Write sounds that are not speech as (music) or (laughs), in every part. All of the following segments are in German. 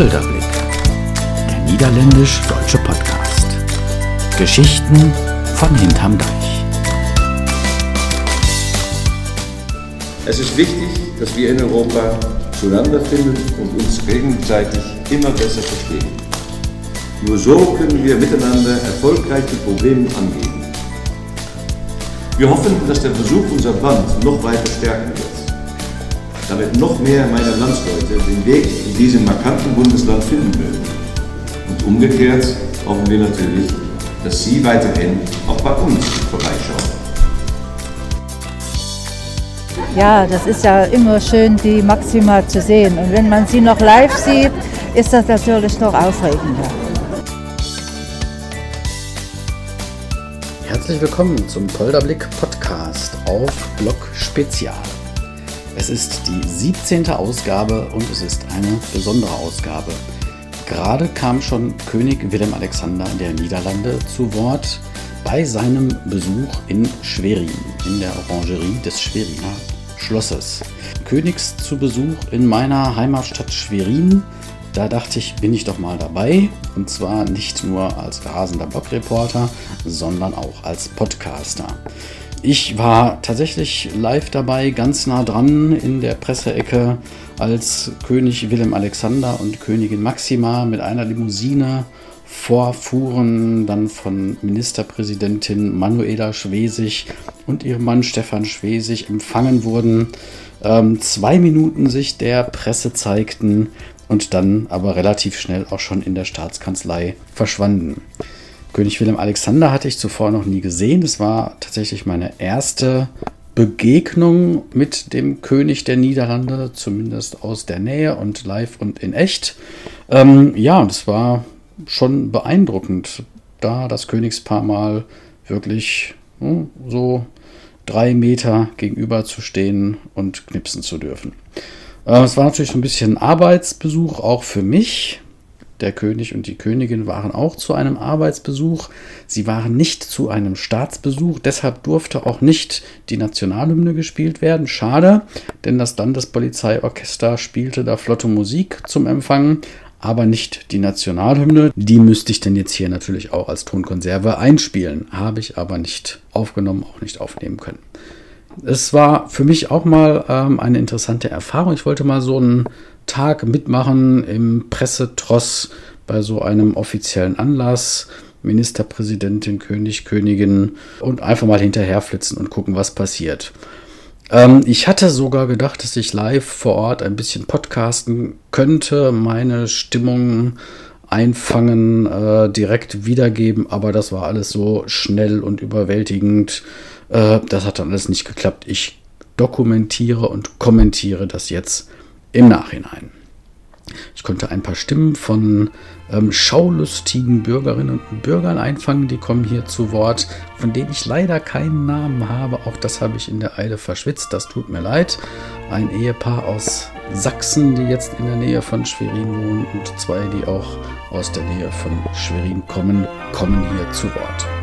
Polderblick, der niederländisch-deutsche Podcast. Geschichten von hinterm Deich. Es ist wichtig, dass wir in Europa zueinander finden und uns gegenseitig immer besser verstehen. Nur so können wir miteinander erfolgreich die Probleme angehen. Wir hoffen, dass der Besuch unser Band noch weiter stärken wird damit noch mehr meiner Landsleute den Weg in diesem markanten Bundesland finden mögen. Und umgekehrt hoffen wir natürlich, dass Sie weiterhin auch bei uns vorbeischauen. Ja, das ist ja immer schön, die Maxima zu sehen. Und wenn man sie noch live sieht, ist das natürlich noch aufregender. Herzlich willkommen zum Polderblick Podcast auf Blog Spezial. Es ist die 17. Ausgabe und es ist eine besondere Ausgabe. Gerade kam schon König Willem Alexander der Niederlande zu Wort bei seinem Besuch in Schwerin, in der Orangerie des Schweriner Schlosses. Königs zu Besuch in meiner Heimatstadt Schwerin. Da dachte ich, bin ich doch mal dabei. Und zwar nicht nur als rasender Blogreporter, sondern auch als Podcaster. Ich war tatsächlich live dabei, ganz nah dran in der Presseecke, als König Wilhelm Alexander und Königin Maxima mit einer Limousine vorfuhren, dann von Ministerpräsidentin Manuela Schwesig und ihrem Mann Stefan Schwesig empfangen wurden, ähm, zwei Minuten sich der Presse zeigten und dann aber relativ schnell auch schon in der Staatskanzlei verschwanden. König Wilhelm Alexander hatte ich zuvor noch nie gesehen. Das war tatsächlich meine erste Begegnung mit dem König der Niederlande, zumindest aus der Nähe und live und in echt. Ähm, ja, das war schon beeindruckend, da das Königspaar mal wirklich hm, so drei Meter gegenüber zu stehen und knipsen zu dürfen. Äh, es war natürlich so ein bisschen Arbeitsbesuch auch für mich. Der König und die Königin waren auch zu einem Arbeitsbesuch. Sie waren nicht zu einem Staatsbesuch. Deshalb durfte auch nicht die Nationalhymne gespielt werden. Schade, denn das Landespolizeiorchester spielte da flotte Musik zum Empfang, aber nicht die Nationalhymne. Die müsste ich denn jetzt hier natürlich auch als Tonkonserve einspielen. Habe ich aber nicht aufgenommen, auch nicht aufnehmen können. Es war für mich auch mal ähm, eine interessante Erfahrung. Ich wollte mal so einen Tag mitmachen im Pressetross bei so einem offiziellen Anlass. Ministerpräsidentin, König, Königin und einfach mal hinterherflitzen und gucken, was passiert. Ähm, ich hatte sogar gedacht, dass ich live vor Ort ein bisschen podcasten könnte, meine Stimmung einfangen, äh, direkt wiedergeben, aber das war alles so schnell und überwältigend. Äh, das hat dann alles nicht geklappt. Ich dokumentiere und kommentiere das jetzt im Nachhinein. Ich konnte ein paar Stimmen von ähm, schaulustigen Bürgerinnen und Bürgern einfangen, die kommen hier zu Wort, von denen ich leider keinen Namen habe. Auch das habe ich in der Eile verschwitzt, das tut mir leid. Ein Ehepaar aus Sachsen, die jetzt in der Nähe von Schwerin wohnen und zwei, die auch aus der Nähe von Schwerin kommen, kommen hier zu Wort.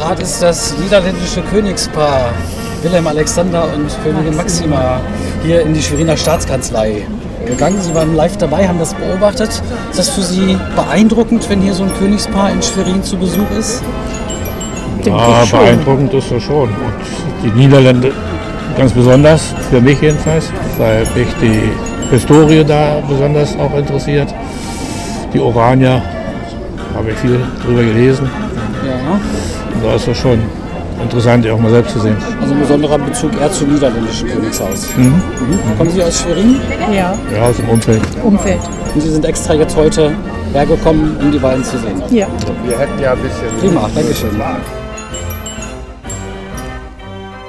Gerade ist das niederländische Königspaar Wilhelm Alexander und Königin Maxima hier in die Schweriner Staatskanzlei gegangen. Sie waren live dabei, haben das beobachtet. Ist das für Sie beeindruckend, wenn hier so ein Königspaar in Schwerin zu Besuch ist? Ja, beeindruckend ist das schon. Und die Niederlande ganz besonders, für mich jedenfalls, weil mich die Historie da besonders auch interessiert. Die Oranier, habe ich viel drüber gelesen. Ja. Und da ist das schon interessant, die auch mal selbst zu sehen. Also ein besonderer Bezug eher zum niederländischen Königshaus. Mhm. Mhm. Kommen Sie aus Schwerin? Ja. Ja, aus dem Umfeld. Umfeld. Und Sie sind extra jetzt heute hergekommen, um die beiden zu sehen? Ja. Wir hätten ja ein bisschen... Prima, Dankeschön.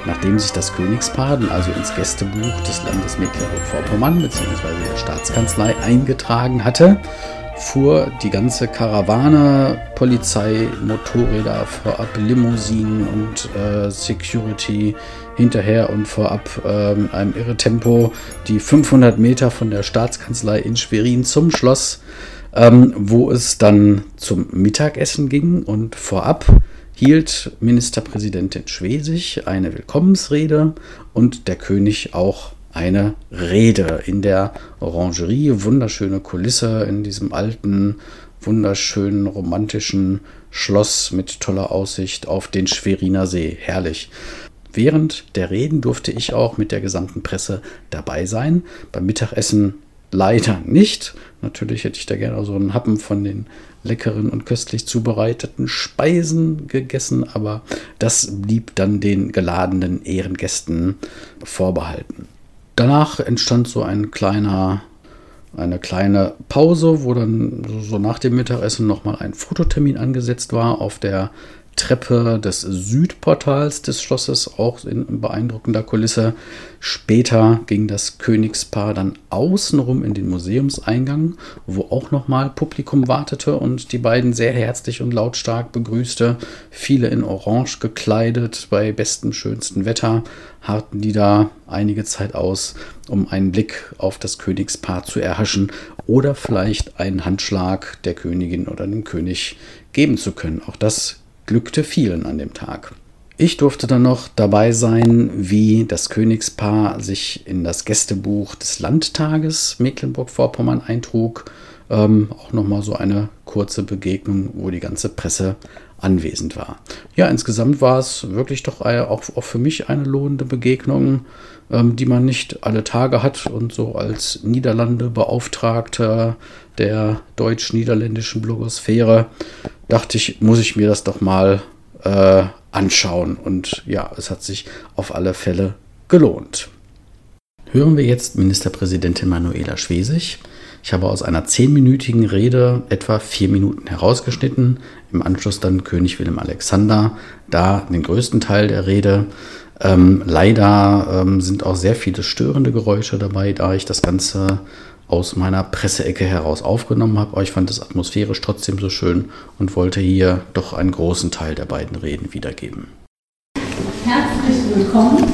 Nachdem sich das Königspaar also ins Gästebuch des Landes Mecklenburg-Vorpommern bzw. der Staatskanzlei eingetragen hatte, fuhr die ganze Karawane, Polizei, Motorräder, vorab Limousinen und äh, Security hinterher und vorab äh, mit einem irre Tempo die 500 Meter von der Staatskanzlei in Schwerin zum Schloss, ähm, wo es dann zum Mittagessen ging und vorab hielt Ministerpräsidentin Schwesig eine Willkommensrede und der König auch eine Rede in der Orangerie. Wunderschöne Kulisse in diesem alten, wunderschönen, romantischen Schloss mit toller Aussicht auf den Schweriner See. Herrlich. Während der Reden durfte ich auch mit der gesamten Presse dabei sein. Beim Mittagessen leider nicht. Natürlich hätte ich da gerne so einen Happen von den leckeren und köstlich zubereiteten Speisen gegessen, aber das blieb dann den geladenen Ehrengästen vorbehalten. Danach entstand so ein kleiner eine kleine Pause, wo dann so nach dem Mittagessen nochmal ein Fototermin angesetzt war auf der Treppe des Südportals des Schlosses, auch in beeindruckender Kulisse. Später ging das Königspaar dann außenrum in den Museumseingang, wo auch nochmal Publikum wartete und die beiden sehr herzlich und lautstark begrüßte. Viele in Orange gekleidet, bei bestem, schönstem Wetter harrten die da einige Zeit aus, um einen Blick auf das Königspaar zu erhaschen oder vielleicht einen Handschlag der Königin oder dem König geben zu können. Auch das glückte vielen an dem Tag. Ich durfte dann noch dabei sein, wie das Königspaar sich in das Gästebuch des Landtages Mecklenburg-Vorpommern eintrug. Ähm, auch nochmal so eine kurze Begegnung, wo die ganze Presse anwesend war. Ja, insgesamt war es wirklich doch auch, auch für mich eine lohnende Begegnung, ähm, die man nicht alle Tage hat und so als Niederlande-Beauftragter der deutsch-niederländischen Blogosphäre dachte ich, muss ich mir das doch mal äh, anschauen. Und ja, es hat sich auf alle Fälle gelohnt. Hören wir jetzt Ministerpräsidentin Manuela Schwesig. Ich habe aus einer zehnminütigen Rede etwa vier Minuten herausgeschnitten. Im Anschluss dann König Wilhelm Alexander, da den größten Teil der Rede. Ähm, leider ähm, sind auch sehr viele störende Geräusche dabei, da ich das Ganze aus meiner Presseecke heraus aufgenommen habe. Aber ich fand es atmosphärisch trotzdem so schön und wollte hier doch einen großen Teil der beiden Reden wiedergeben. Herzlich willkommen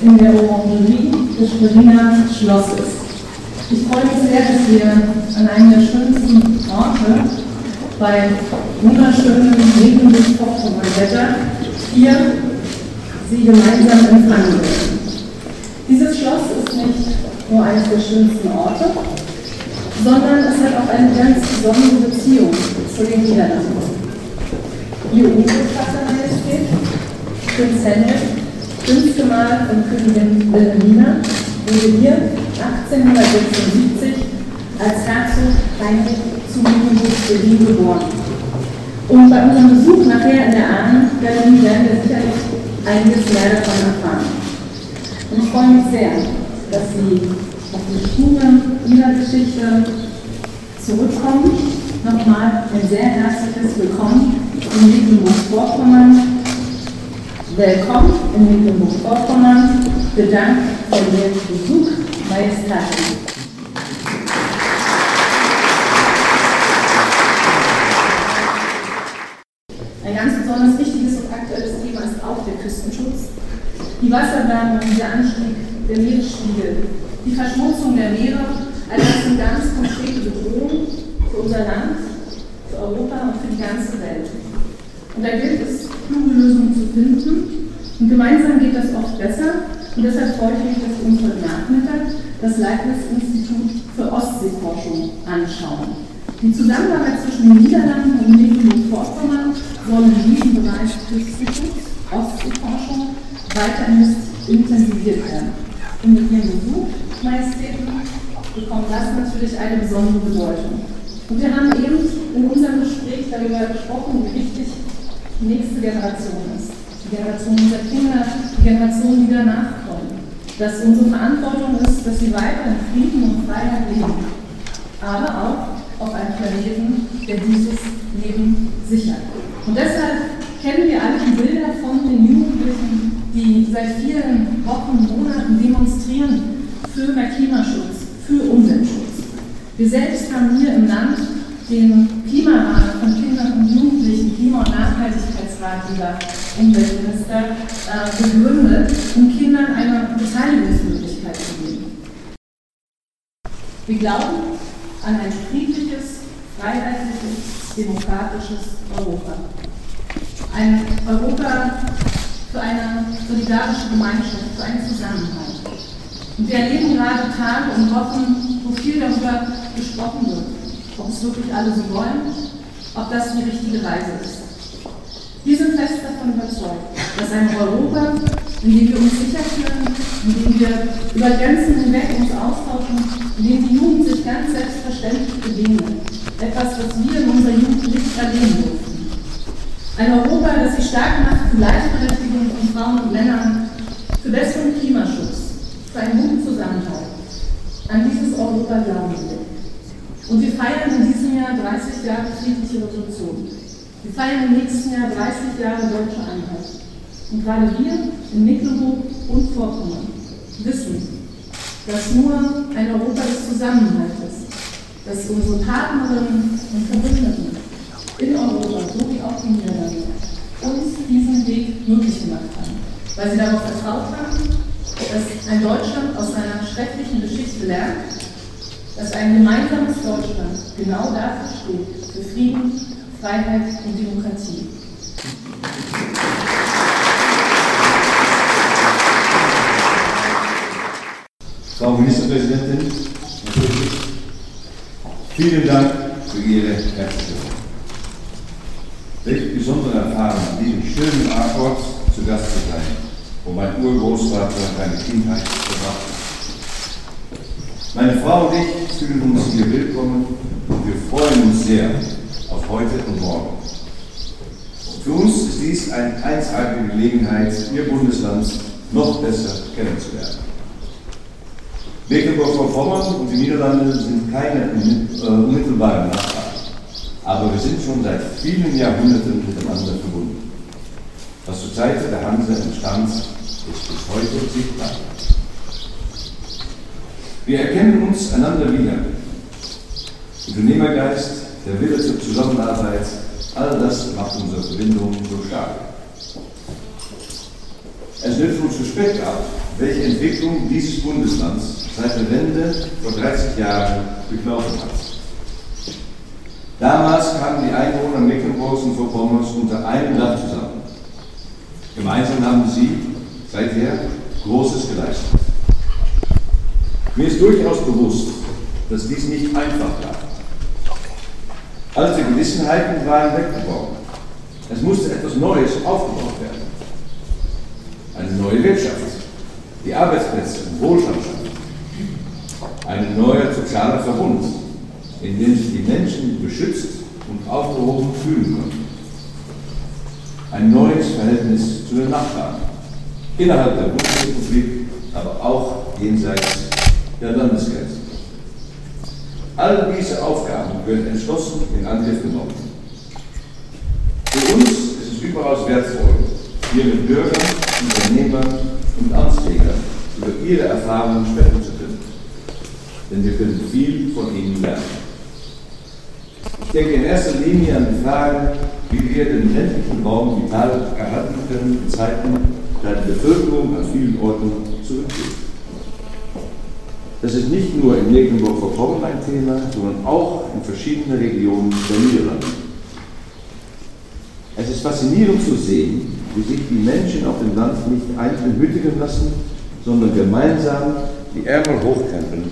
in der Orangerie des Berliner Schlosses. Ich freue mich sehr, dass wir an einem der schönsten Orte bei wunderschönem Regenlicht Wetter hier Sie gemeinsam empfangen werden. Dieses Schloss ist nicht nur eines der schönsten Orte, sondern es hat auch eine ganz besondere Beziehung zu den Niederlanden. Ihr Urgroßvater Majestät, Prinz Henrik, fünfte Mal von Königin Wilhelmina, wurde hier 1876 als Herzog Heinrich zu Mecklenburg-Berlin geboren. Und bei unserem Besuch nachher in der Ahnengalerie werden wir sicherlich einiges mehr davon erfahren. Und ich freue mich sehr, dass Sie auf die Spuren Ihrer Geschichte zurückkommen. Nochmal ein sehr herzliches Willkommen in Mecklenburg-Vorpommern. Willkommen in Mecklenburg-Vorpommern. Bedankt für Ihren Besuch, Majestaten. Ein ganz besonders wichtiges und aktuelles Thema ist auch der Küstenschutz. Die Wasserwärme und der Anstieg der Meeresspiegel, die Verschmutzung der Meere, all das sind ganz konkrete Bedrohungen für unser Land, für Europa und für die ganze Welt. Und da gilt es, kluge Lösungen zu finden. Und gemeinsam geht das oft besser. Und deshalb freue ich mich, dass wir uns heute Nachmittag das Leibniz-Institut für Ostseeforschung anschauen. Die Zusammenarbeit zwischen den Niederlanden und Mecklenburg-Vorpommern soll in diesem Bereich Küstenschutz, Ostseeforschung weiter intensiviert werden. Und mit Ihrem Besuch, Majestäten, bekommt das natürlich eine besondere Bedeutung. Und wir haben eben in unserem Gespräch darüber gesprochen, wie wichtig die nächste Generation ist. Die Generation unserer Kinder, die Generation, die danach. Dass unsere Verantwortung ist, dass sie weiter in Frieden und Freiheit leben. Aber auch auf einem Planeten, der dieses Leben sichert. Und deshalb kennen wir alle die Bilder von den Jugendlichen, die seit vielen Wochen, Monaten demonstrieren für mehr Klimaschutz, für Umweltschutz. Wir selbst haben hier im Land den Klimarat von Kindern und Jugendlichen, Klima- und Nachhaltigkeitsrat, lieber Umweltminister, äh, gegründet, um Kindern eine Beteiligungsmöglichkeit zu geben. Wir glauben an ein friedliches, freiheitliches, demokratisches Europa. Ein Europa, für eine solidarische Gemeinschaft, für einen Zusammenhalt. Und wir erleben gerade Tage und Wochen, wo viel darüber gesprochen wird, ob es wirklich alle so wollen, ob das die richtige Reise ist. Wir sind fest davon überzeugt, dass ein Europa, in dem wir uns sicher fühlen, in dem wir über Grenzen hinweg uns austauschen, in dem die Jugend sich ganz selbstverständlich begegnet, etwas, was wir in unserer Jugend nicht erleben durften. Ein Europa, das sich stark macht für Gleichberechtigung von Frauen und Männern, für besseren Klimaschutz, für einen guten Zusammenhalt. An dieses Europa glauben wir. Und wir feiern in diesem Jahr 30 Jahre friedliche Revolution. Wir feiern im nächsten Jahr 30 Jahre deutsche Einheit. Und gerade wir in Mecklenburg und Vorpommern wissen, dass nur ein Europa des Zusammenhaltes, dass unsere Partnerinnen und Verbündeten in Europa, so wie auch die Niederlande, uns diesen Weg möglich gemacht haben, weil sie darauf vertraut haben, dass ein Deutschland aus seiner schrecklichen Geschichte lernt, dass ein gemeinsames Deutschland genau dafür steht, für Frieden, Freiheit und Demokratie. Frau Ministerpräsidentin, vielen Dank für Ihre herzliche. Welche besondere Erfahrung, an diesem schönen Ort zu Gast zu sein, wo mein Urgroßvater seine Kindheit verbracht hat. Meine Frau und ich fühlen uns hier willkommen und wir freuen uns sehr auf heute und morgen. Für uns ist dies eine einzigartige Gelegenheit, Ihr Bundesland noch besser kennenzulernen. Mecklenburg-Vorpommern und die Niederlande sind keine äh, unmittelbaren Nachbarn, aber wir sind schon seit vielen Jahrhunderten miteinander verbunden. Was zur Zeit der Hanse entstand, ist bis heute sichtbar. Wir erkennen uns einander wieder. Unternehmergeist, der Wille zur Zusammenarbeit, all das macht unsere Verbindung so stark. Es wird uns zu ab, welche Entwicklung dieses Bundeslands seit der Wende vor 30 Jahren durchlaufen hat. Damals kamen die Einwohner Mecklenburgs und Vorpommerns unter einem Dach zusammen. Gemeinsam haben sie seither Großes geleistet. Mir ist durchaus bewusst, dass dies nicht einfach war. Alte Gewissenheiten waren weggebrochen. Es musste etwas Neues aufgebaut werden. Eine neue Wirtschaft, die Arbeitsplätze und Wohlstand schaffen. Ein neuer sozialer Verbund, in dem sich die Menschen beschützt und aufgehoben fühlen können. Ein neues Verhältnis zu den Nachbarn, innerhalb der Bundesrepublik, aber auch jenseits der Landesgrenzen. All diese Aufgaben werden entschlossen in Angriff genommen. Für uns ist es überaus wertvoll, hier mit Bürgern, Unternehmern und Amtsträgern über ihre Erfahrungen sprechen zu können. Denn wir können viel von ihnen lernen. Ich denke in erster Linie an die Frage, wie wir den ländlichen Raum vital erhalten können in Zeiten, da die Bevölkerung an vielen Orten zurückgeht. Das ist nicht nur in Mecklenburg-Vorpommern ein Thema, sondern auch in verschiedenen Regionen der Niederlande. Es ist faszinierend zu sehen, wie sich die Menschen auf dem Land nicht einzeln hütigen lassen, sondern gemeinsam die Ärmel hochkrempeln,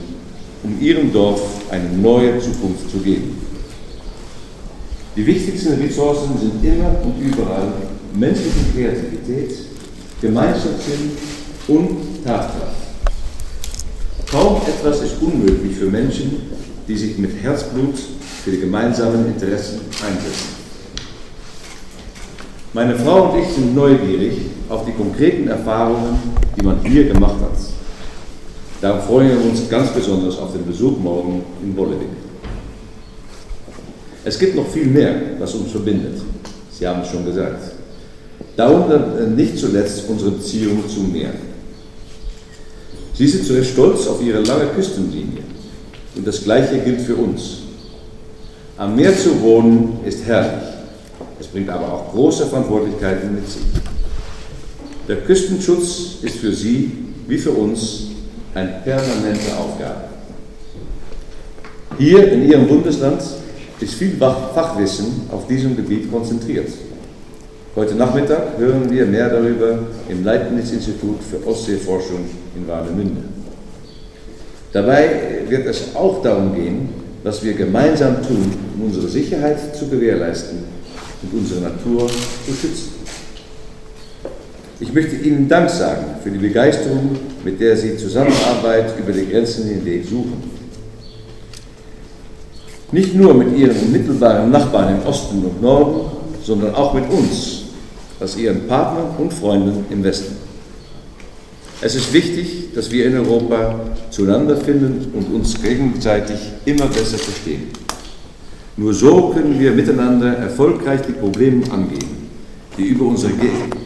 um ihrem Dorf eine neue Zukunft zu geben. Die wichtigsten Ressourcen sind immer und überall menschliche Kreativität, Gemeinschaftssinn und Tatkraft. Kaum etwas ist unmöglich für Menschen, die sich mit Herzblut für die gemeinsamen Interessen einsetzen. Meine Frau und ich sind neugierig auf die konkreten Erfahrungen, die man hier gemacht hat. Darum freuen wir uns ganz besonders auf den Besuch morgen in Bollewig. Es gibt noch viel mehr, was uns verbindet. Sie haben es schon gesagt. Darunter nicht zuletzt unsere Beziehung zum Meer. Sie sind so stolz auf ihre lange Küstenlinie. Und das Gleiche gilt für uns. Am Meer zu wohnen ist herrlich. Es bringt aber auch große Verantwortlichkeiten mit sich. Der Küstenschutz ist für Sie wie für uns eine permanente Aufgabe. Hier in Ihrem Bundesland ist viel Fachwissen auf diesem Gebiet konzentriert. Heute Nachmittag hören wir mehr darüber im Leibniz-Institut für Ostseeforschung in Warnemünde. Dabei wird es auch darum gehen, was wir gemeinsam tun, um unsere Sicherheit zu gewährleisten und unsere Natur zu schützen. Ich möchte Ihnen Dank sagen für die Begeisterung, mit der Sie Zusammenarbeit über die Grenzen hinweg suchen. Nicht nur mit Ihren unmittelbaren Nachbarn im Osten und Norden, sondern auch mit uns, als Ihren Partnern und Freunden im Westen. Es ist wichtig, dass wir in Europa zueinander finden und uns gegenseitig immer besser verstehen. Nur so können wir miteinander erfolgreich die Probleme angehen die über unsere,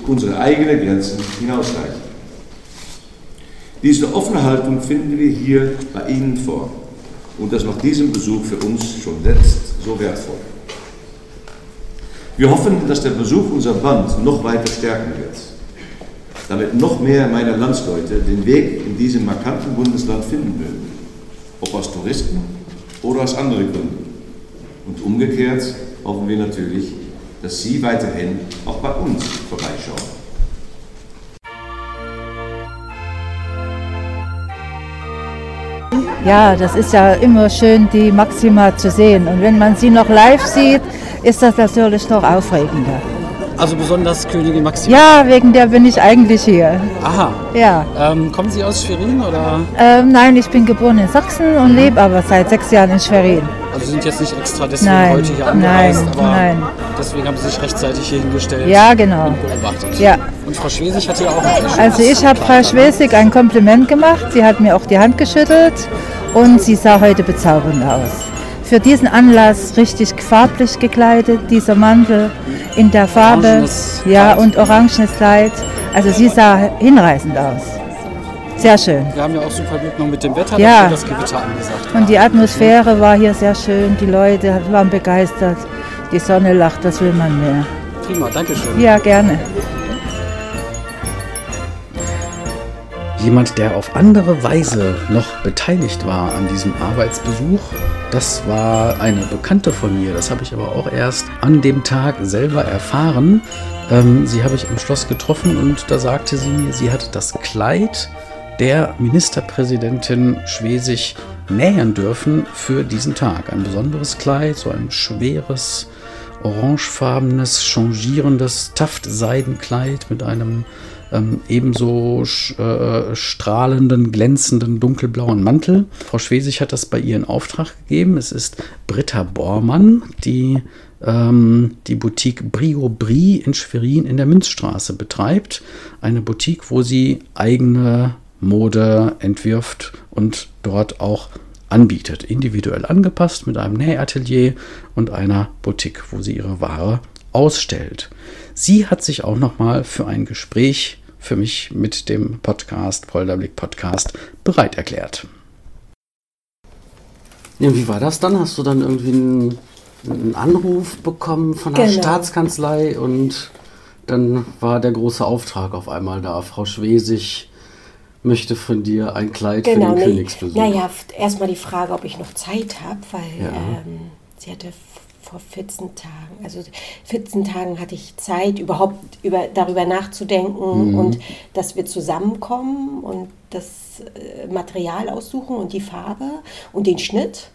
unsere eigenen Grenzen hinausreichen. Diese offene Haltung finden wir hier bei Ihnen vor und das macht diesen Besuch für uns schon jetzt so wertvoll. Wir hoffen, dass der Besuch unser Band noch weiter stärken wird, damit noch mehr meiner Landsleute den Weg in diesem markanten Bundesland finden würden, ob aus Touristen oder aus anderen Gründen. Und umgekehrt hoffen wir natürlich, dass Sie weiterhin auch bei uns vorbeischauen. Ja, das ist ja immer schön, die Maxima zu sehen. Und wenn man sie noch live sieht, ist das natürlich noch aufregender. Also besonders Königin Maxima? Ja, wegen der bin ich eigentlich hier. Aha. Ja. Ähm, kommen Sie aus Schwerin oder? Ähm, nein, ich bin geboren in Sachsen und lebe aber seit sechs Jahren in Schwerin. Also Sie sind jetzt nicht extra deswegen nein, heute hier angereist, nein, aber nein. deswegen haben Sie sich rechtzeitig hier hingestellt Ja, genau. und beobachtet. Ja. Und Frau Schwesig hat hier auch ein Also ich habe Frau Schwesig ein Kompliment gemacht. Sie hat mir auch die Hand geschüttelt und sie sah heute bezaubernd aus. Für diesen Anlass richtig farblich gekleidet, dieser Mantel in der Farbe, Orangenes ja und orangenes Kleid. Also sie sah hinreißend aus. Sehr schön. Wir haben ja auch super Glück noch mit dem Wetter, Ja. das Gewitter angesagt Und die Atmosphäre war hier sehr schön. Die Leute waren begeistert. Die Sonne lacht, was will man mehr? Prima, danke schön. Ja, gerne. Jemand, der auf andere Weise noch beteiligt war an diesem Arbeitsbesuch, das war eine Bekannte von mir. Das habe ich aber auch erst an dem Tag selber erfahren. Ähm, sie habe ich am Schloss getroffen und da sagte sie, sie hat das Kleid der Ministerpräsidentin Schwesig nähen dürfen für diesen Tag. Ein besonderes Kleid, so ein schweres, orangefarbenes, changierendes Taftseidenkleid mit einem ähm, ebenso äh, strahlenden, glänzenden, dunkelblauen Mantel. Frau Schwesig hat das bei ihr in Auftrag gegeben. Es ist Britta Bormann, die ähm, die Boutique Brio Brie in Schwerin in der Münzstraße betreibt. Eine Boutique, wo sie eigene Mode entwirft und dort auch anbietet. Individuell angepasst mit einem Nähatelier und einer Boutique, wo sie ihre Ware ausstellt. Sie hat sich auch nochmal für ein Gespräch für mich mit dem Podcast, Polderblick Podcast, bereit erklärt. Ja, wie war das dann? Hast du dann irgendwie einen, einen Anruf bekommen von der Genau. Staatskanzlei und dann war der große Auftrag auf einmal da. Frau Schwesig möchte von dir ein Kleid für den nee. Königsbesuch. Naja, erstmal die Frage, ob ich noch Zeit habe, weil Ja. ähm, sie hatte vor 14 Tagen, also 14 Tagen hatte ich Zeit, überhaupt über, darüber nachzudenken Mhm. und dass wir zusammenkommen und das äh, Material aussuchen und die Farbe und den Schnitt.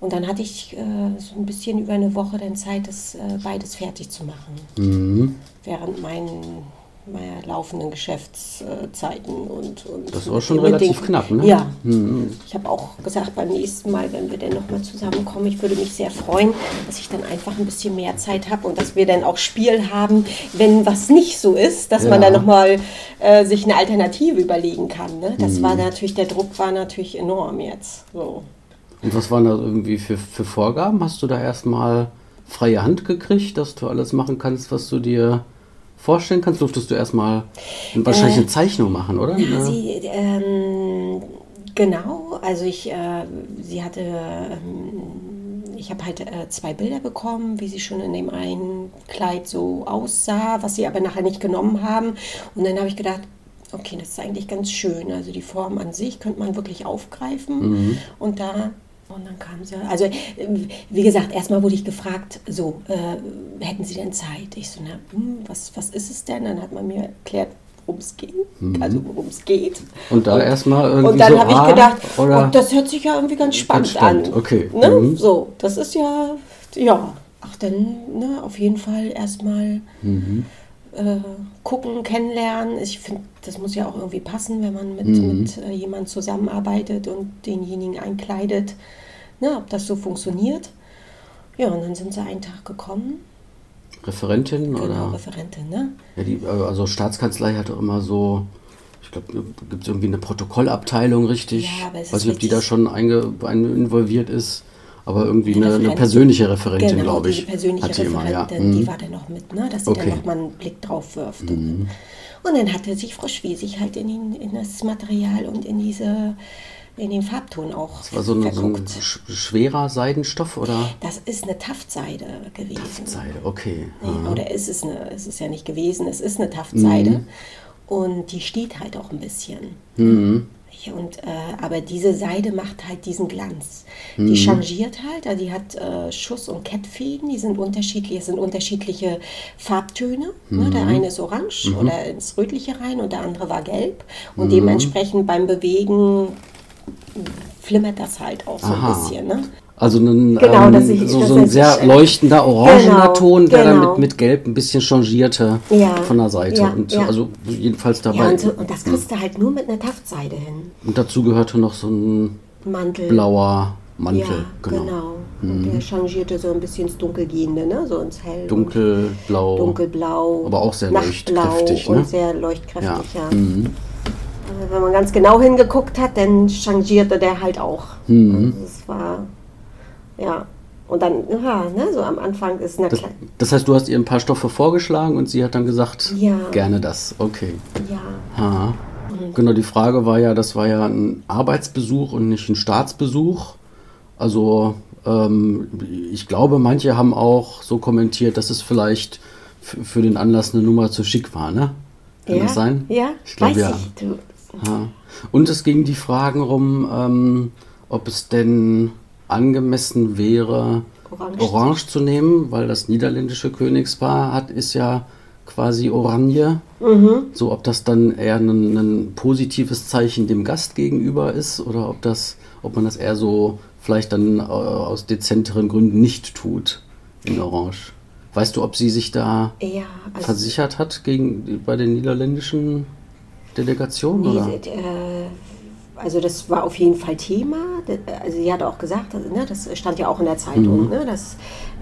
Und dann hatte ich äh, so ein bisschen über eine Woche dann Zeit, das äh, beides fertig zu machen. Mhm. Während meinen meiner laufenden Geschäftszeiten und, und Das war schon relativ knapp, ne? Ja. Mhm. Ich habe auch gesagt, beim nächsten Mal, wenn wir dann nochmal zusammenkommen, ich würde mich sehr freuen, dass ich dann einfach ein bisschen mehr Zeit habe und dass wir dann auch Spiel haben, wenn was nicht so ist, dass man Ja. dann nochmal äh, sich eine Alternative überlegen kann. Ne? Das Mhm. war natürlich, der Druck war natürlich enorm jetzt. So. Und was waren da irgendwie für, für Vorgaben? Hast du da erstmal freie Hand gekriegt, dass du alles machen kannst, was du dir vorstellen kannst? Durftest du erstmal wahrscheinlich Äh, eine Zeichnung machen, oder? Ja, sie, ähm, genau, also ich, äh, sie hatte, ähm, ich habe halt äh, zwei Bilder bekommen, wie sie schon in dem einen Kleid so aussah, was sie aber nachher nicht genommen haben. Und dann habe ich gedacht, okay, das ist eigentlich ganz schön. Also die Form an sich könnte man wirklich aufgreifen. Mhm. Und da, und dann kam sie, also äh, wie gesagt, erstmal wurde ich gefragt, so, äh, hätten Sie denn Zeit? Ich so, na, hm, was, was ist es denn? Dann hat man mir erklärt, worum es geht. Also worum es geht. Und da erstmal irgendwie Und dann so, habe ich ah, gedacht, oh, das hört sich ja irgendwie ganz spannend spannend, an. okay. Ne? Mhm. So, das ist ja, ja. Ach, dann ne, auf jeden Fall erstmal Mhm. Äh, gucken, kennenlernen. Ich finde, das muss ja auch irgendwie passen, wenn man mit, Mhm. mit äh, jemandem zusammenarbeitet und denjenigen einkleidet, ne, ob das so funktioniert. Ja, und dann sind sie einen Tag gekommen. Referentin Genau, oder? Referentin, ne? Ja, die, also Staatskanzlei hat doch immer so, ich glaube, gibt es irgendwie eine Protokollabteilung, richtig? Ja, aber es Weiß ist nicht, ob die da schon einge, ein, involviert ist, aber irgendwie eine, eine Referentin. persönliche Referentin, genau, glaube ich. diese persönliche hat die immer, ja. Referentin, die Mhm. war dann noch mit, ne, dass sie Okay. Mhm. dann noch mal einen Blick drauf wirft. Und, und dann hatte sich Frau Schwesig halt in, den, in das Material und in diese in den Farbton auch Das war so, eine, so ein schwerer Seidenstoff oder? Das ist eine Taftseide gewesen. Seide, okay. Nee, Aha. Oder ist es eine, es ist ja nicht gewesen, es ist eine Taftseide. Mhm. Und die steht halt auch ein bisschen. Mhm. Ja, Und, äh, aber diese Seide macht halt diesen Glanz. Mhm. Die changiert halt, also die hat äh, Schuss- und Kettfäden, die sind unterschiedlich, es sind unterschiedliche Farbtöne. Ne? Mhm. Der eine ist orange oder ins Rötliche rein und der andere war gelb. Und Mhm. dementsprechend beim Bewegen flimmert das halt auch so Aha. ein bisschen. Ne? Also ein, Genau, ähm, dass ich- so, so ein sehr leuchtender orangener Genau, Ton, der dann genau. mit, mit Gelb ein bisschen changierte Ja, von der Seite. ja, und ja. also jedenfalls dabei. Und, so, und das kriegst du halt nur mit einer Taftseide hin. Und dazu gehörte noch so ein Mantel. blauer Mantel. Genau. genau. Und der changierte so ein bisschen ins Dunkelgehende, ne? so ins Hell. Dunkelblau. und Dunkelblau. Aber auch sehr leuchtkräftig, Und ne? sehr leuchtkräftig. Ja. Mhm. Also wenn man ganz genau hingeguckt hat, dann changierte der halt auch. Mhm. Also es war, ja. Und dann, ja, ne, so am Anfang ist eine Das, das heißt, du hast ihr ein paar Stoffe vorgeschlagen und sie hat dann gesagt, Ja. gerne das. Okay. ja. Ha. Genau, die Frage war ja, das war ja ein Arbeitsbesuch und nicht ein Staatsbesuch. Also ähm, ich glaube, manche haben auch so kommentiert, dass es vielleicht für den Anlass eine Nummer zu schick war, ne? Kann ja, das sein? Ja, Ich glaube, ja. ich. Ja. Und es ging die Fragen rum, ähm, ob es denn angemessen wäre, Orange. Orange, zu nehmen, weil das niederländische Königspaar hat, ist ja quasi Oranje. Mhm. So, ob das dann eher ein, ein positives Zeichen dem Gast gegenüber ist oder ob das, ob man das eher so vielleicht dann äh, aus dezenteren Gründen nicht tut in Orange. Weißt du, ob sie sich da ja, also versichert hat gegen bei den niederländischen Delegationen? Nee, oder? äh, also das war auf jeden Fall Thema. Also sie hat auch gesagt, ne, das stand ja auch in der Zeitung, Mhm. ne, dass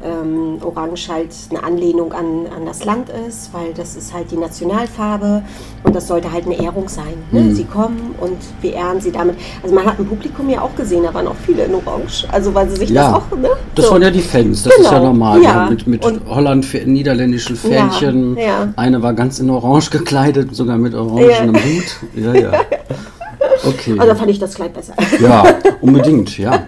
ähm, Orange halt eine Anlehnung an, an das Land ist, weil das ist halt die Nationalfarbe und das sollte halt eine Ehrung sein. Ne? Mhm. Sie kommen und wir ehren sie damit. Also man hat im Publikum ja auch gesehen, da waren auch viele in Orange. Also weil sie sich Ja, das auch, ne? Das so. waren ja die Fans, das ist ja Genau, normal. ja. Ja. Mit, mit Und- Holland, niederländischen Fähnchen. Eine war ganz in Orange gekleidet, sogar mit orangenem Hut. Ja, ja. (laughs) Okay. Also fand ich das Kleid besser. Ja, (laughs) unbedingt, ja.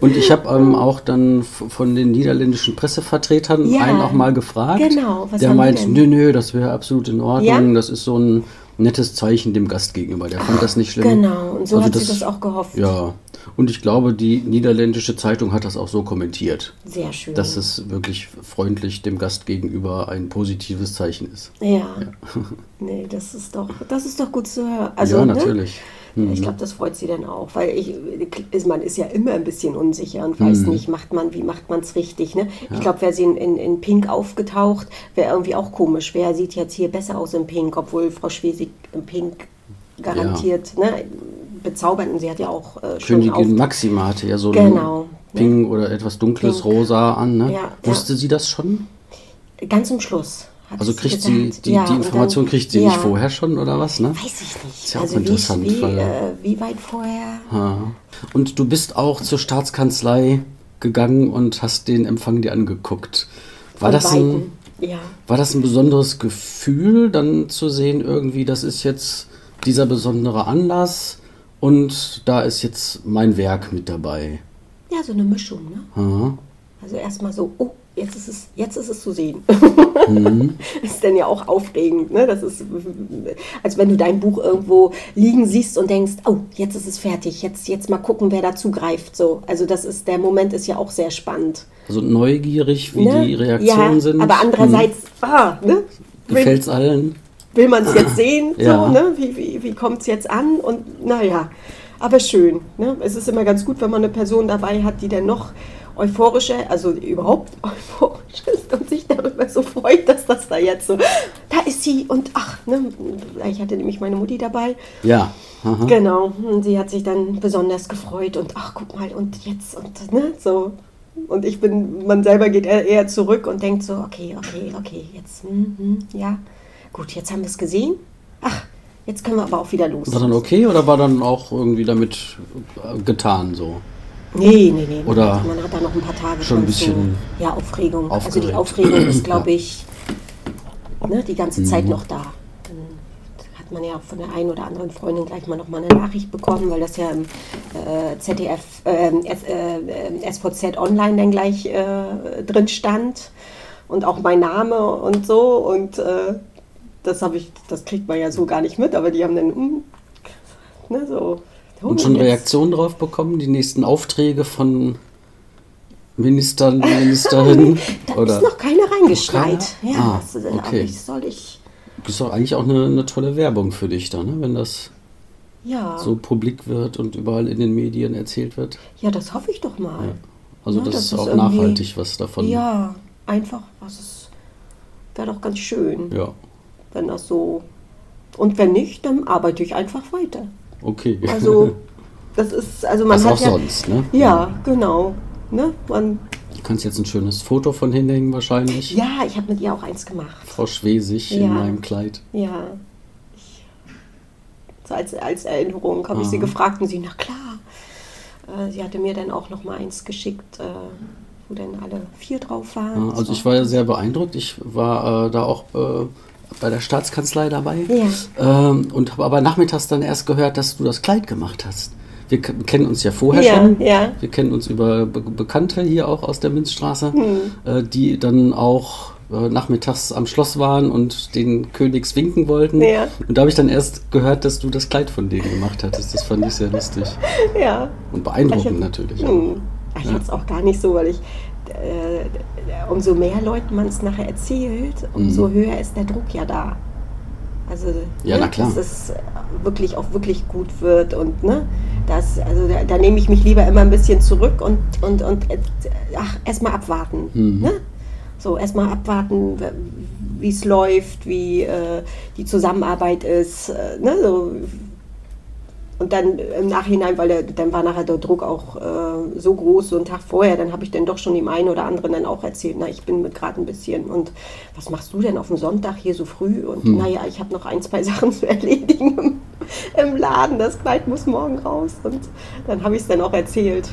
Und ich habe ähm, auch dann von den niederländischen Pressevertretern Ja, einen auch mal gefragt. genau, was der meint, nö, nö, das wäre absolut in Ordnung. Ja? Das ist so ein nettes Zeichen dem Gast gegenüber. Der fand das nicht schlimm. Genau, und so Also hat sie das auch gehofft. Ja, und ich glaube, die niederländische Zeitung hat das auch so kommentiert, Sehr schön. dass es wirklich freundlich dem Gast gegenüber ein positives Zeichen ist. Ja. (laughs) nee, das ist doch, das ist doch gut zu hören. Also, ja, ne? Mhm. Ich glaube, das freut sie dann auch, weil ich, ist, man ist ja immer ein bisschen unsicher und weiß Mhm. nicht, macht man, wie macht man es richtig. Ne? Ich glaube, wäre sie in, in, in Pink aufgetaucht, wäre irgendwie auch komisch. Wer sieht jetzt hier besser aus in Pink, obwohl Frau Schwesig in Pink garantiert ne, bezaubert. Und sie hat ja auch äh, Königin Maxima hatte ja so Genau, ein Pink oder etwas dunkles Pink. Rosa an. Ne? Ja, ja. Wusste sie das schon? ganz zum Schluss. Also kriegt sie gesagt. die, Ja, die Information dann- kriegt sie ja. nicht vorher schon oder was? Ne? Weiß ich nicht. Ist ja auch also interessant, wie, wie, weil- äh, wie weit vorher? Ha. Und du bist auch zur Staatskanzlei gegangen und hast den Empfang dir angeguckt. War Von das ein. Ja. War das ein besonderes Gefühl, dann zu sehen, irgendwie, das ist jetzt dieser besondere Anlass und da ist jetzt mein Werk mit dabei? ja, so eine Mischung. Ne? Aha. Also erstmal so, oh, jetzt ist es, jetzt ist es zu sehen. Mhm. (laughs) ist dann ja auch aufregend. Ne? Das ist, als wenn du dein Buch irgendwo liegen siehst und denkst, oh, jetzt ist es fertig, jetzt, jetzt mal gucken, wer dazu greift. So. Also das ist, der Moment ist ja auch sehr spannend. Also neugierig, wie ne? die Reaktionen ja, sind. Aber andererseits, ah, ne? Gefällt es allen? will man es jetzt sehen? (laughs) Ja. So, ne? Wie, wie, wie kommt es jetzt an? Und naja, aber schön. Ne? Es ist immer ganz gut, wenn man eine Person dabei hat, die dann noch euphorischer, also überhaupt (laughs) euphorisch ist und sich darüber so freut, dass das da jetzt so, da ist sie und ach, ne? ich hatte nämlich meine Mutti dabei. Ja. Aha. Genau, und sie hat sich dann besonders gefreut und ach, guck mal, und jetzt und ne, so. Und ich bin, man selber geht eher zurück und denkt so, okay, okay, okay, jetzt, hm, hm, ja, gut, jetzt haben wir es gesehen. Ach, jetzt können wir aber auch wieder los. War dann okay oder war dann auch irgendwie damit getan so? Nee, nee, nee. Man, Oder hat, man hat da noch ein paar Tage schon ein so, bisschen ja, Aufregung. Also die aufgeregt. Aufregung ist, (clears throat) glaube Ja. ich, ne, die ganze Mhm. Zeit noch da. Dann hat man ja auch von der einen oder anderen Freundin gleich mal noch mal eine Nachricht bekommen, weil das ja im äh, ZDF, äh, S, äh, SVZ Online dann gleich äh, drin stand und auch mein Name und so und äh, das habe ich, das kriegt man ja so gar nicht mit, aber die haben dann, mm, ne, so. Oh, Und schon jetzt- Reaktionen drauf bekommen, die nächsten Aufträge von Ministern, Ministerinnen? (laughs) Da oder? ist noch keine reingeschneit. Keiner? Ja, Ah, aber okay. ich soll ich. Das ist doch eigentlich auch eine, eine tolle Werbung für dich da, ne? wenn das Ja, so publik wird und überall in den Medien erzählt wird. ja, das hoffe ich doch mal. Also Ja, das, das ist auch nachhaltig was davon. Ja, einfach, was ist. Wäre doch ganz schön, Ja, wenn das so. Und wenn nicht, dann arbeite ich einfach weiter. Okay. Also, das ist, also man was hat auch ja. sonst, ne? Ja, genau. Ne? Man, Du kannst jetzt ein schönes Foto von hinhängen wahrscheinlich. ja, ich habe mit ihr auch eins gemacht. Frau Schwesig Ja. in meinem Kleid. Ja. Ich, so als, als Erinnerung habe ich sie gefragt und sie, na klar. Äh, sie hatte mir dann auch noch mal eins geschickt, äh, wo dann alle vier drauf waren. Ja, also ich war ja sehr beeindruckt. Ich war äh, da auch äh, bei der Staatskanzlei dabei Ja. ähm, und habe aber nachmittags dann erst gehört, dass du das Kleid gemacht hast. Wir kennen uns ja vorher Ja, schon. ja. Wir kennen uns über Be Bekannte hier auch aus der Münzstraße, Hm. äh, die dann auch äh, nachmittags am Schloss waren und den Königs winken wollten. Ja. Und da habe ich dann erst gehört, dass du das Kleid von denen gemacht hattest. Das fand ich sehr lustig. Ja. Und beeindruckend hab- natürlich. auch. Hm. Ich hatte es auch gar nicht so, weil ich, äh, umso mehr Leuten man es nachher erzählt, umso höher ist der Druck ja da. Also, Mhm. Ja, klar. dass es wirklich auch wirklich gut wird und ne, das, also da, da nehme ich mich lieber immer ein bisschen zurück und, und, und äh, ach, erstmal abwarten. Mhm. Ne? So, erstmal abwarten, wie es läuft, wie äh, die Zusammenarbeit ist. Äh, ne? so, und dann im Nachhinein, weil der, dann war nachher der Druck auch äh, so groß, so einen Tag vorher, dann habe ich dann doch schon dem einen oder anderen dann auch erzählt, na, ich bin mit gerade ein bisschen und was machst du denn auf dem Sonntag hier so früh? Und Hm. naja, ich habe noch ein, zwei (laughs) Sachen zu erledigen im, im Laden, das Kleid muss morgen raus. Und dann habe ich es dann auch erzählt.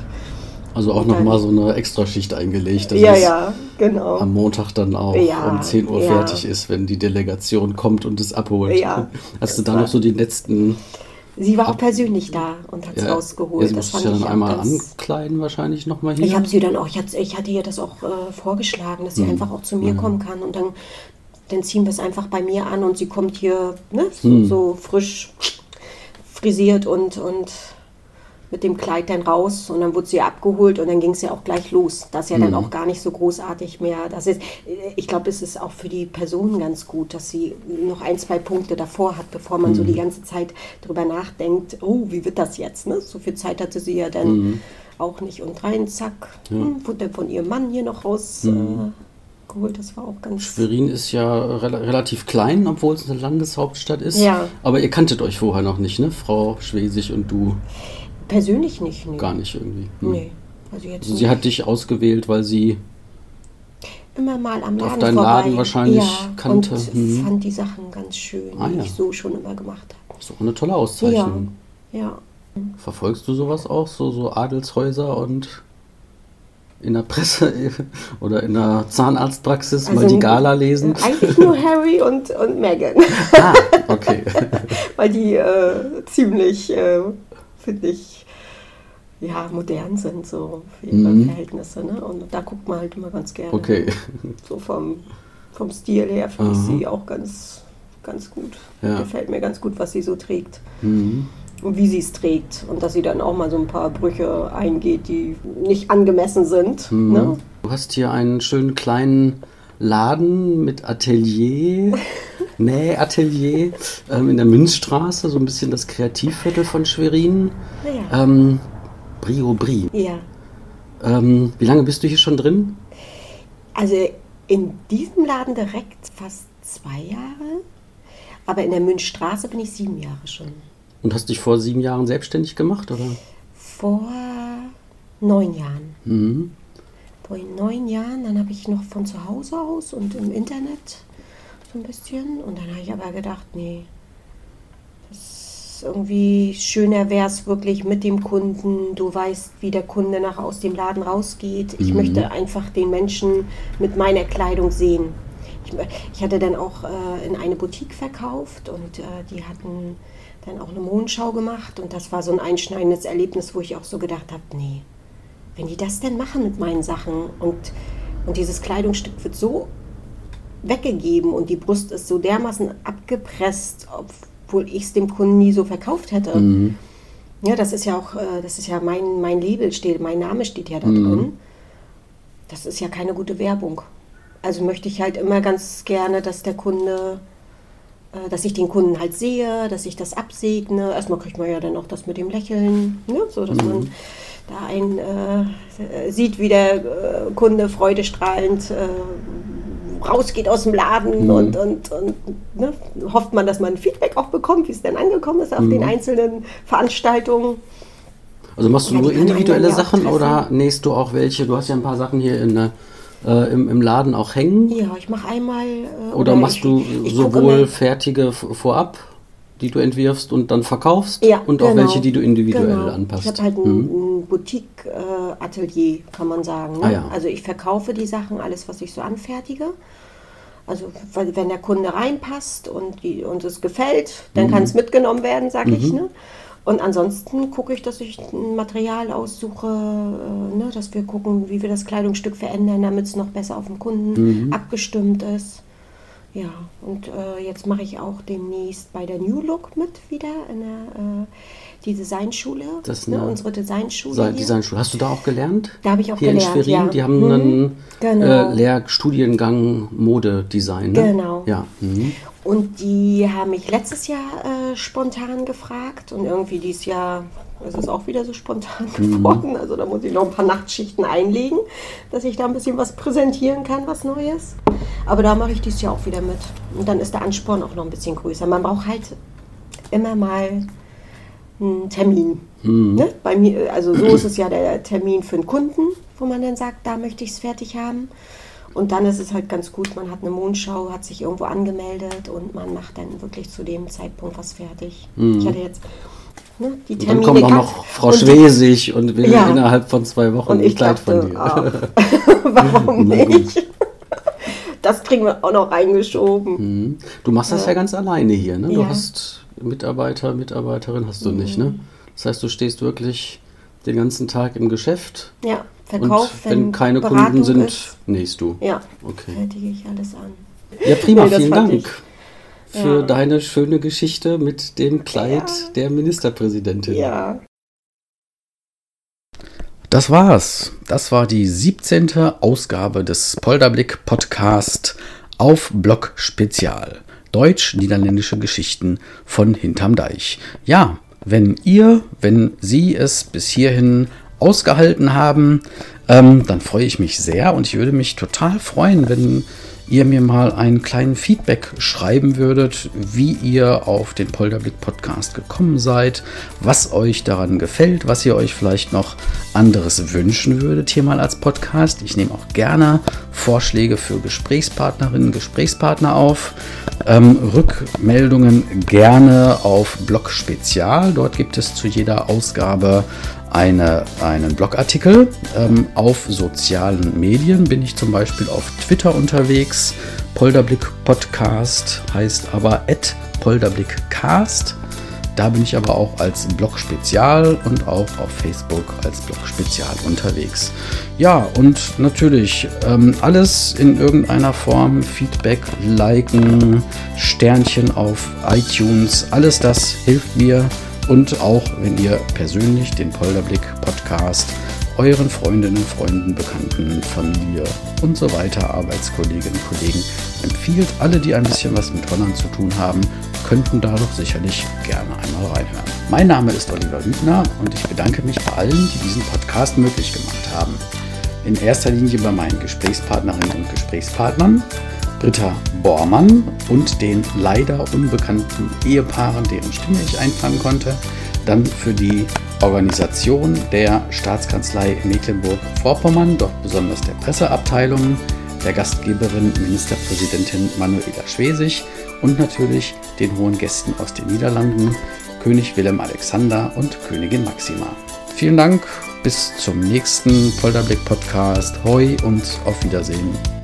Also auch nochmal so eine Extraschicht eingelegt. dass ja, es ja, genau. Am Montag dann auch Ja, um 10 Uhr fertig ist, wenn die Delegation kommt und es abholt. Hast du da noch so die letzten. Sie war auch persönlich da und hat es Ja, rausgeholt. ja, sie das musste ja dann einmal ankleiden, wahrscheinlich nochmal hier. Ich habe sie dann auch, ich hatte, ich hatte ihr das auch äh, vorgeschlagen, dass sie Hm. einfach auch zu mir Mhm. kommen kann und dann, dann ziehen wir es einfach bei mir an und sie kommt hier ne, so, Hm. so frisch frisiert und, und mit dem Kleid dann raus und dann wurde sie abgeholt und dann ging es ja auch gleich los. Das ist ja dann Mhm. auch gar nicht so großartig mehr. Das ist, ich glaube, es ist auch für die Person ganz gut, dass sie noch ein, zwei Punkte davor hat, bevor man so Mhm. die ganze Zeit drüber nachdenkt, oh, wie wird das jetzt? Ne? So viel Zeit hatte sie ja dann Mhm. auch nicht und rein, zack, Ja. hm, wurde dann von ihrem Mann hier noch rausgeholt. Mhm. Äh, geholt. das war auch ganz... Schwerin ist ja rela relativ klein, obwohl es eine Landeshauptstadt ist. Ja. Aber ihr kanntet euch vorher noch nicht, ne? Frau Schwesig und du Persönlich nicht, nee. gar nicht irgendwie. Hm. Nee, also jetzt sie hat dich ausgewählt, weil sie immer mal am Laden auf deinen vorbei. Laden wahrscheinlich ja, kannte. Und Mhm. fand die Sachen ganz schön, Ah, die ja. ich so schon immer gemacht habe. ist auch eine tolle Auszeichnung. Ja. Verfolgst du sowas auch? So, so Adelshäuser und in der Presse (laughs) oder in der Zahnarztpraxis mal Also, die Gala lesen? Äh, Eigentlich nur (laughs) Harry und, und Meghan, ah, okay. (laughs) weil die äh, ziemlich, äh, finde ich, ja, modern sind, so für ihre Mhm. Verhältnisse. Ne? Und da guckt man halt immer ganz gerne. Okay. (laughs) So vom, vom Stil her finde ich sie auch ganz, ganz gut. Ja. Gefällt mir ganz gut, was sie so trägt. Mhm. und wie sie es trägt und dass sie dann auch mal so ein paar Brüche eingeht, die nicht angemessen sind. Mhm. Ne? Du hast hier einen schönen kleinen Laden mit Atelier, (laughs) Nähatelier ähm, in der Münzstraße, so ein bisschen das Kreativviertel von Schwerin. Ja. Ähm, Brio Brie. ja. Ähm, wie lange bist du hier schon drin? Also in diesem Laden direkt fast zwei Jahre. Aber in der Münchstraße bin ich sieben Jahre schon. Und hast dich vor sieben Jahren selbstständig gemacht, oder? Vor neun Jahren. Mhm. Vor neun Jahren, dann habe ich noch von zu Hause aus und im Internet so ein bisschen. Und dann habe ich aber gedacht, nee, das irgendwie schöner wäre es wirklich mit dem Kunden. Du weißt, wie der Kunde nach aus dem Laden rausgeht. Ich möchte einfach den Menschen mit meiner Kleidung sehen. Ich, ich hatte dann auch äh, in eine Boutique verkauft und äh, die hatten dann auch eine Mondschau gemacht und das war so ein einschneidendes Erlebnis, wo ich auch so gedacht habe, nee, wenn die das denn machen mit meinen Sachen und, und dieses Kleidungsstück wird so weggegeben und die Brust ist so dermaßen abgepresst, obwohl ich es dem Kunden nie so verkauft hätte. Ja, das ist ja auch, äh, das ist ja mein, mein Label steht, mein Name steht ja da drin. Das ist ja keine gute Werbung. Also möchte ich halt immer ganz gerne, dass der Kunde, äh, dass ich den Kunden halt sehe, dass ich das absegne. Erstmal kriegt man ja dann auch das mit dem Lächeln, ne? so dass man da ein äh, sieht, wie der äh, Kunde freudestrahlend äh, rausgeht aus dem Laden und, und, und ne? hofft man, dass man Feedback auch bekommt, wie es denn angekommen ist auf den einzelnen Veranstaltungen. Also machst du die nur individuelle Sachen oder nähst du auch welche? Du hast ja ein paar Sachen hier in der, äh, im, im Laden auch hängen. Ja, ich mache einmal. Äh, Oder machst ich, du ich sowohl fertige vorab, die du entwirfst und dann verkaufst, Ja, und auch genau. welche, die du individuell genau. anpasst? Ich habe halt ein, ein Boutique-Atelier, kann man sagen. Ne? Ah, ja. Also ich verkaufe die Sachen, alles, was ich so anfertige. Also wenn der Kunde reinpasst und, die, und es gefällt, dann Mhm. kann es mitgenommen werden, sage ich. Ne? Und ansonsten gucke ich, dass ich ein Material aussuche, äh, ne, dass wir gucken, wie wir das Kleidungsstück verändern, damit es noch besser auf den Kunden Mhm. abgestimmt ist. Ja, und äh, jetzt mache ich auch demnächst bei der New Look mit wieder in der äh, die Designschule, Das ist ne, unsere Designschule. Hier. Designschule. Hast du da auch gelernt? Da habe ich auch Hier gelernt, in Schwerin, ja. die haben Mhm. einen Genau. äh, Lehrstudiengang Modedesign. Ne? Genau. Ja. Mhm. Und die haben mich letztes Jahr äh, spontan gefragt und irgendwie dieses Jahr ist es auch wieder so spontan Mhm. geworden. Also da muss ich noch ein paar Nachtschichten einlegen, dass ich da ein bisschen was präsentieren kann, was Neues. Aber da mache ich dieses Jahr auch wieder mit. Und dann ist der Ansporn auch noch ein bisschen größer. Man braucht halt immer mal einen Termin. Ne? Bei mir, also so ist es ja der Termin für einen Kunden, wo man dann sagt, da möchte ich es fertig haben. Und dann ist es halt ganz gut, man hat eine Mondschau, hat sich irgendwo angemeldet und man macht dann wirklich zu dem Zeitpunkt was fertig. Ich hatte jetzt ne, die Und dann Termine kommt auch noch Frau und- Schwesig und will Ja. innerhalb von zwei Wochen Und ein Kleid dachte, von dir. ah, (laughs) (laughs) warum nicht? Das kriegen wir auch noch reingeschoben. Du machst das ja ganz alleine hier, ne? Du Ja. Mhm. hast Mitarbeiter, Mitarbeiterin hast du nicht, ne? Das heißt, du stehst wirklich den ganzen Tag im Geschäft Ja, Verkauf, und wenn, keine Beratung Kunden sind, ist, nähst du. ja, Okay. fertige ich alles an. Ja, prima, Nee, vielen Dank ich- für Ja. deine schöne Geschichte mit dem Kleid Ja. der Ministerpräsidentin. Ja. Das war's. Das war die 17. Ausgabe des Polderblick Podcast auf Blog Spezial. Deutsch-niederländische Geschichten von hinterm Deich. Ja, wenn ihr, wenn Sie es bis hierhin ausgehalten haben, ähm, dann freue ich mich sehr und ich würde mich total freuen, wenn ihr mir mal einen kleinen Feedback schreiben würdet, wie ihr auf den Polderblick Podcast gekommen seid, was euch daran gefällt, was ihr euch vielleicht noch anderes wünschen würdet hier mal als Podcast. Ich nehme auch gerne Vorschläge für Gesprächspartnerinnen, Gesprächspartner auf. Ähm, Rückmeldungen gerne auf Blog Spezial. Dort gibt es zu jeder Ausgabe eine, einen Blogartikel. Ähm, auf sozialen Medien bin ich zum Beispiel auf Twitter unterwegs. Polderblick Podcast heißt aber Polderblickcast. Da bin ich aber auch als Blog Spezial und auch auf Facebook als Blog Spezial unterwegs. Ja, und natürlich ähm, alles in irgendeiner Form, Feedback, Liken, Sternchen auf iTunes, alles das hilft mir. Und auch wenn ihr persönlich den Polderblick Podcast euren Freundinnen, Freunden, Bekannten, Familie und so weiter, Arbeitskolleginnen, Kollegen. Empfiehlt alle, die ein bisschen was mit Holland zu tun haben, könnten da doch sicherlich gerne einmal reinhören. Mein Name ist Oliver Hübner und ich bedanke mich bei allen, die diesen Podcast möglich gemacht haben. In erster Linie bei meinen Gesprächspartnerinnen und Gesprächspartnern, Britta Bormann und den leider unbekannten Ehepaaren, deren Stimme ich einfangen konnte. Dann für die Organisation der Staatskanzlei Mecklenburg-Vorpommern, dort besonders der Presseabteilung, der Gastgeberin Ministerpräsidentin Manuela Schwesig und natürlich den hohen Gästen aus den Niederlanden, König Willem Alexander und Königin Maxima. Vielen Dank, bis zum nächsten Polderblick Podcast. Hoi und auf Wiedersehen.